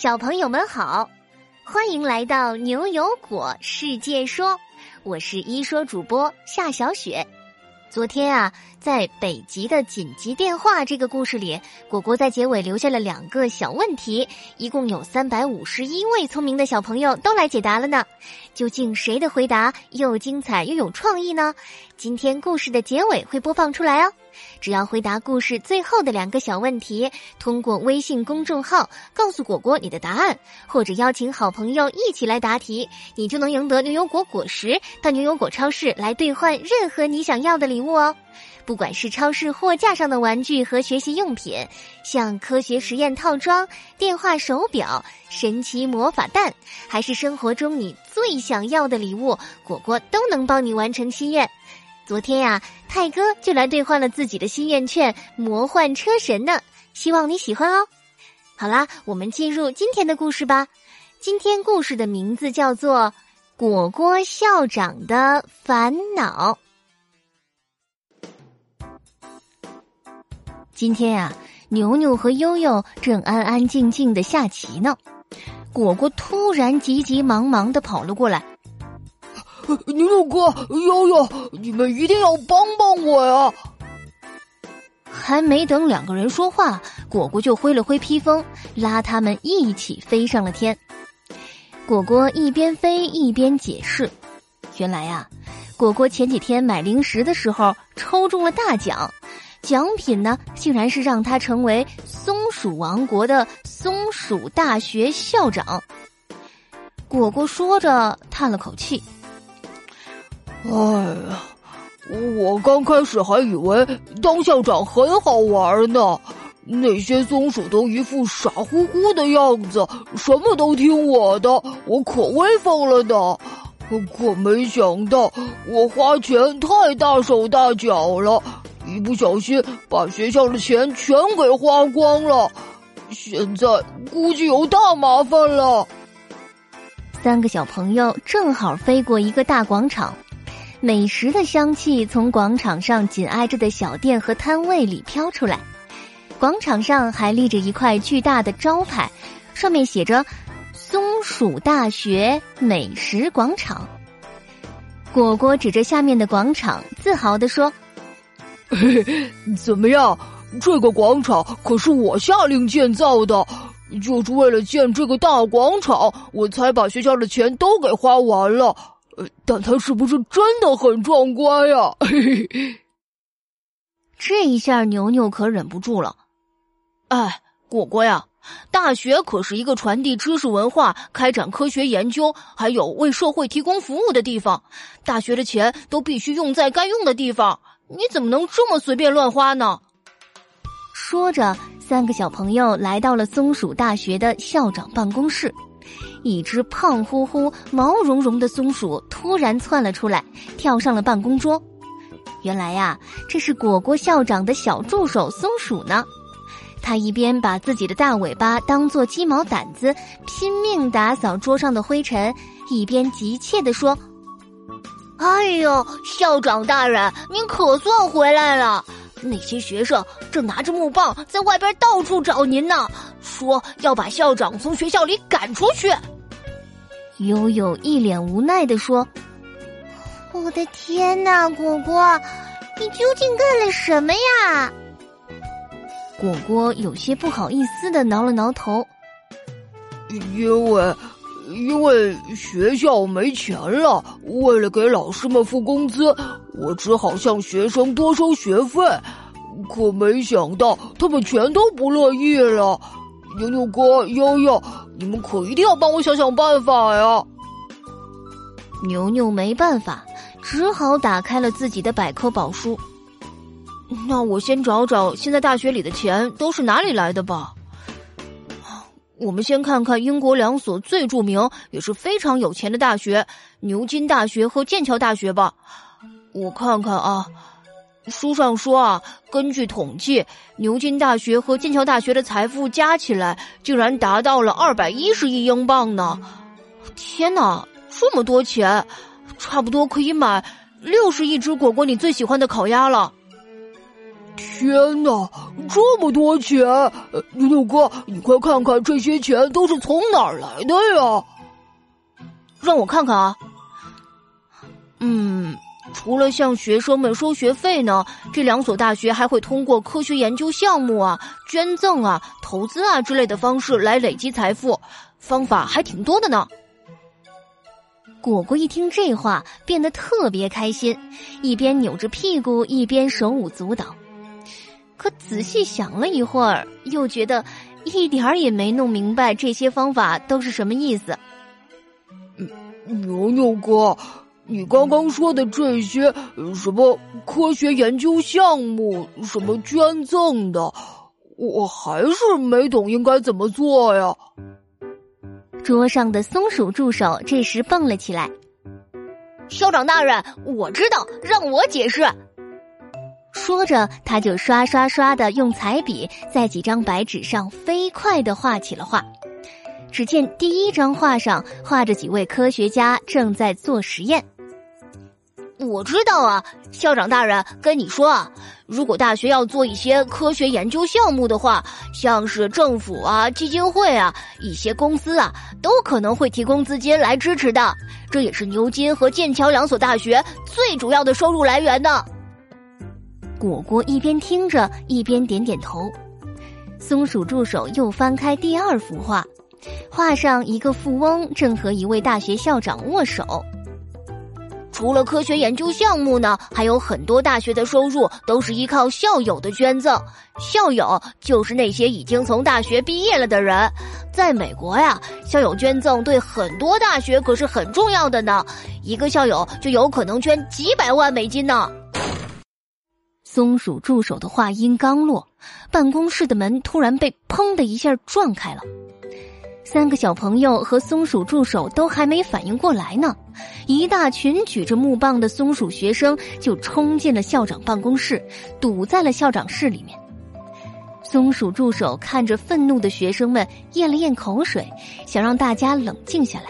小朋友们好，欢迎来到牛油果世界说，我是一说主播夏小雪。昨天啊，在北极的紧急电话这个故事里，果果在结尾留下了两个小问题，一共有三百五十一位聪明的小朋友都来解答了呢。究竟谁的回答又精彩又有创意呢？今天故事的结尾会播放出来哦。只要回答故事最后的两个小问题，通过微信公众号告诉果果你的答案，或者邀请好朋友一起来答题，你就能赢得牛油果果实，到牛油果超市来兑换任何你想要的礼礼物哦。不管是超市货架上的玩具和学习用品，像科学实验套装、电话手表、神奇魔法蛋，还是生活中你最想要的礼物，果果都能帮你完成心愿。昨天呀，泰哥就来兑换了自己的心愿券——魔幻车神呢，希望你喜欢哦。好啦，我们进入今天的故事吧。今天故事的名字叫做《果果校长的烦恼》。今天呀，牛牛和悠悠正安安静静的下棋呢。果果突然急急忙忙的跑了过来：“牛牛哥，悠悠，你们一定要帮帮我呀！”还没等两个人说话，果果就挥了挥披风，拉他们一起飞上了天。果果一边飞一边解释：“原来呀，果果前几天买零食的时候抽中了大奖。”奖品呢，竟然是让他成为松鼠王国的松鼠大学校长。果果说着，叹了口气：“哎呀，我刚开始还以为当校长很好玩呢，那些松鼠都一副傻乎乎的样子，什么都听我的，我可威风了呢。可没想到，我花钱太大手大脚了。”一不小心把学校的钱全给花光了，现在估计有大麻烦了。三个小朋友正好飞过一个大广场，美食的香气从广场上紧挨着的小店和摊位里飘出来。广场上还立着一块巨大的招牌，上面写着“松鼠大学美食广场”。果果指着下面的广场，自豪地说。嘿，怎么样？这个广场可是我下令建造的，就是为了建这个大广场，我才把学校的钱都给花完了。呃，但它是不是真的很壮观呀？嘿嘿，这一下牛牛可忍不住了。哎，果果呀，大学可是一个传递知识文化、开展科学研究，还有为社会提供服务的地方。大学的钱都必须用在该用的地方。你怎么能这么随便乱花呢？说着，三个小朋友来到了松鼠大学的校长办公室。一只胖乎乎、毛茸茸的松鼠突然窜了出来，跳上了办公桌。原来呀，这是果果校长的小助手松鼠呢。他一边把自己的大尾巴当做鸡毛掸子，拼命打扫桌上的灰尘，一边急切地说。哎呦，校长大人，您可算回来了！那些学生正拿着木棒在外边到处找您呢，说要把校长从学校里赶出去。悠悠一脸无奈的说：“我的天哪，果果，你究竟干了什么呀？”果果有些不好意思的挠了挠头，因为。因为学校没钱了，为了给老师们付工资，我只好向学生多收学费。可没想到，他们全都不乐意了。牛牛哥、悠悠，你们可一定要帮我想想办法呀！牛牛没办法，只好打开了自己的百科宝书。那我先找找现在大学里的钱都是哪里来的吧。我们先看看英国两所最著名也是非常有钱的大学——牛津大学和剑桥大学吧。我看看啊，书上说啊，根据统计，牛津大学和剑桥大学的财富加起来竟然达到了二百一十亿英镑呢！天哪，这么多钱，差不多可以买六十亿只果果你最喜欢的烤鸭了。天哪，这么多钱！牛牛哥，你快看看这些钱都是从哪儿来的呀？让我看看啊。嗯，除了向学生们收学费呢，这两所大学还会通过科学研究项目啊、捐赠啊、投资啊之类的方式来累积财富，方法还挺多的呢。果果一听这话，变得特别开心，一边扭着屁股，一边手舞足蹈。可仔细想了一会儿，又觉得一点儿也没弄明白这些方法都是什么意思。牛牛哥，你刚刚说的这些什么科学研究项目、什么捐赠的，我还是没懂应该怎么做呀。桌上的松鼠助手这时蹦了起来：“校长大人，我知道，让我解释。”说着，他就刷刷刷的用彩笔在几张白纸上飞快的画起了画。只见第一张画上画着几位科学家正在做实验。我知道啊，校长大人跟你说啊，如果大学要做一些科学研究项目的话，像是政府啊、基金会啊、一些公司啊，都可能会提供资金来支持的。这也是牛津和剑桥两所大学最主要的收入来源呢。果果一边听着，一边点点头。松鼠助手又翻开第二幅画，画上一个富翁正和一位大学校长握手。除了科学研究项目呢，还有很多大学的收入都是依靠校友的捐赠。校友就是那些已经从大学毕业了的人。在美国呀，校友捐赠对很多大学可是很重要的呢。一个校友就有可能捐几百万美金呢。松鼠助手的话音刚落，办公室的门突然被砰的一下撞开了。三个小朋友和松鼠助手都还没反应过来呢，一大群举着木棒的松鼠学生就冲进了校长办公室，堵在了校长室里面。松鼠助手看着愤怒的学生们，咽了咽口水，想让大家冷静下来。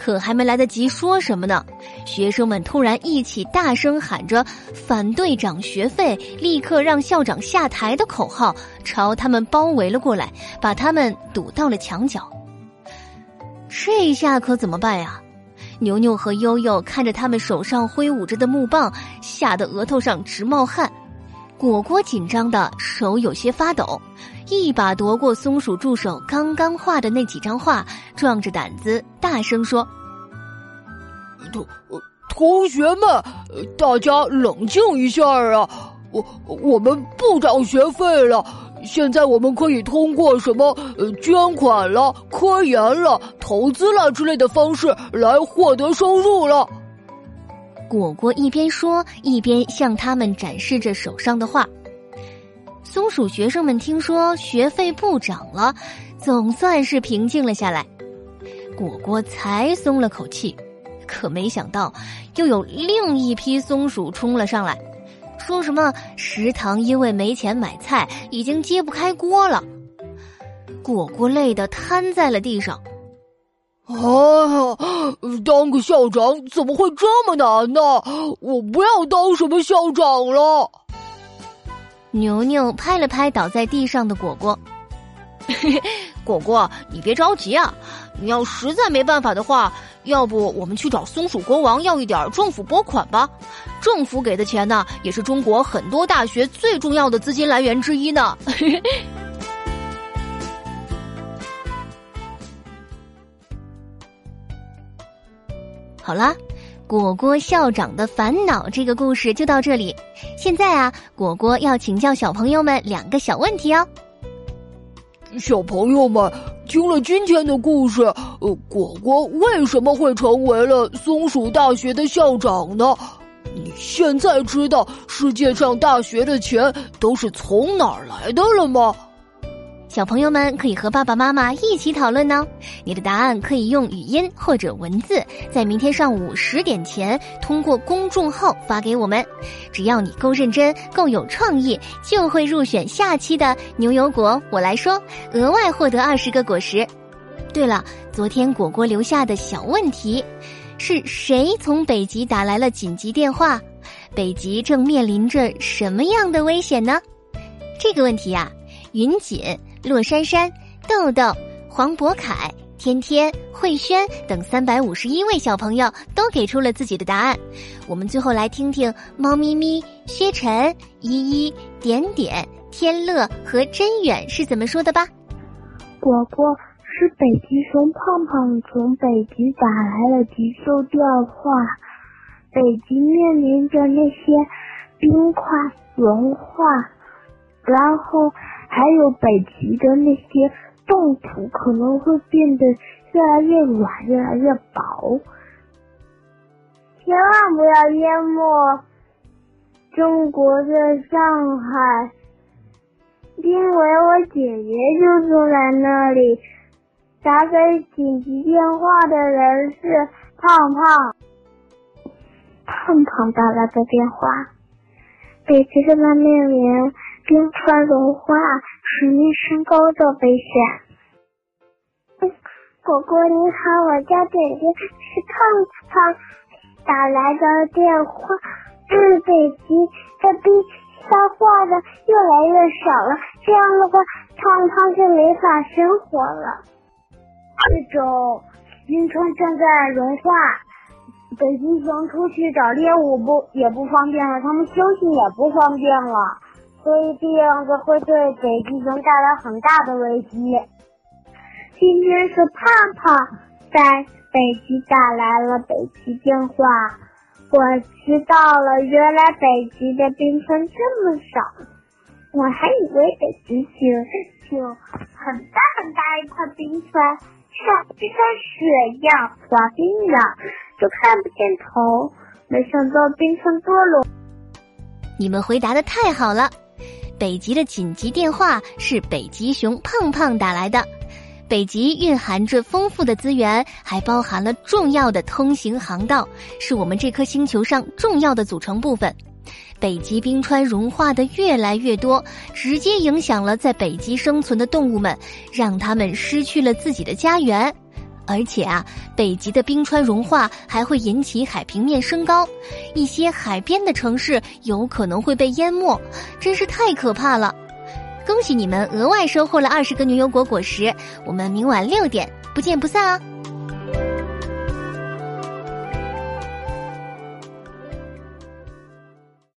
可还没来得及说什么呢，学生们突然一起大声喊着“反对涨学费，立刻让校长下台”的口号，朝他们包围了过来，把他们堵到了墙角。这下可怎么办呀？牛牛和悠悠看着他们手上挥舞着的木棒，吓得额头上直冒汗。果果紧张的手有些发抖，一把夺过松鼠助手刚刚画的那几张画，壮着胆子大声说：“同同学们，大家冷静一下啊！我我们不涨学费了。”现在我们可以通过什么呃捐款了、科研了、投资了之类的方式来获得收入了。果果一边说，一边向他们展示着手上的画。松鼠学生们听说学费不涨了，总算是平静了下来。果果才松了口气，可没想到又有另一批松鼠冲了上来。说什么食堂因为没钱买菜，已经揭不开锅了。果果累得瘫在了地上。哎呀，当个校长怎么会这么难呢？我不要当什么校长了。牛牛拍了拍倒在地上的果果，果果，你别着急啊。你要实在没办法的话，要不我们去找松鼠国王要一点政府拨款吧？政府给的钱呢，也是中国很多大学最重要的资金来源之一呢。好啦，果果校长的烦恼这个故事就到这里。现在啊，果果要请教小朋友们两个小问题哦。小朋友们听了今天的故事，呃，果果为什么会成为了松鼠大学的校长呢？你现在知道世界上大学的钱都是从哪儿来的了吗？小朋友们可以和爸爸妈妈一起讨论呢。你的答案可以用语音或者文字，在明天上午十点前通过公众号发给我们。只要你够认真、够有创意，就会入选下期的牛油果。我来说，额外获得二十个果实。对了，昨天果果留下的小问题，是谁从北极打来了紧急电话？北极正面临着什么样的危险呢？这个问题呀，云锦、洛珊珊、豆豆、黄渤凯、天天、慧轩等三百五十一位小朋友都给出了自己的答案。我们最后来听听猫咪咪、薛晨、依依、点点、天乐和真远是怎么说的吧。果果是北极熊胖胖从北极打来了急救电话，北极面临着那些冰块融化。然后还有北极的那些冻土可能会变得越来越软，越来越薄，千万不要淹没中国的上海，因为我姐姐就住在那里。打给紧急电话的人是胖胖，胖胖打来的电话，北极正在面临。冰川融化，水面升高的危险。果果你好，我叫点点，是胖胖打来的电话。嗯，北极的冰消化的越来越少了，这样的话，胖胖就没法生活了。这种冰川正在融化，北极熊出去找猎物不也不方便了，它们休息也不方便了。所以这样子会对北极熊带来很大的危机。今天是胖胖在北极打来了北极电话，我知道了，原来北极的冰川这么少，我还以为北极熊就很大很大一块冰川，像就像雪一样滑冰的，就看不见头。没想到冰川多了。你们回答的太好了。北极的紧急电话是北极熊胖胖打来的。北极蕴含着丰富的资源，还包含了重要的通行航道，是我们这颗星球上重要的组成部分。北极冰川融化的越来越多，直接影响了在北极生存的动物们，让它们失去了自己的家园。而且啊，北极的冰川融化还会引起海平面升高，一些海边的城市有可能会被淹没，真是太可怕了！恭喜你们额外收获了二十个牛油果果实，我们明晚六点不见不散啊！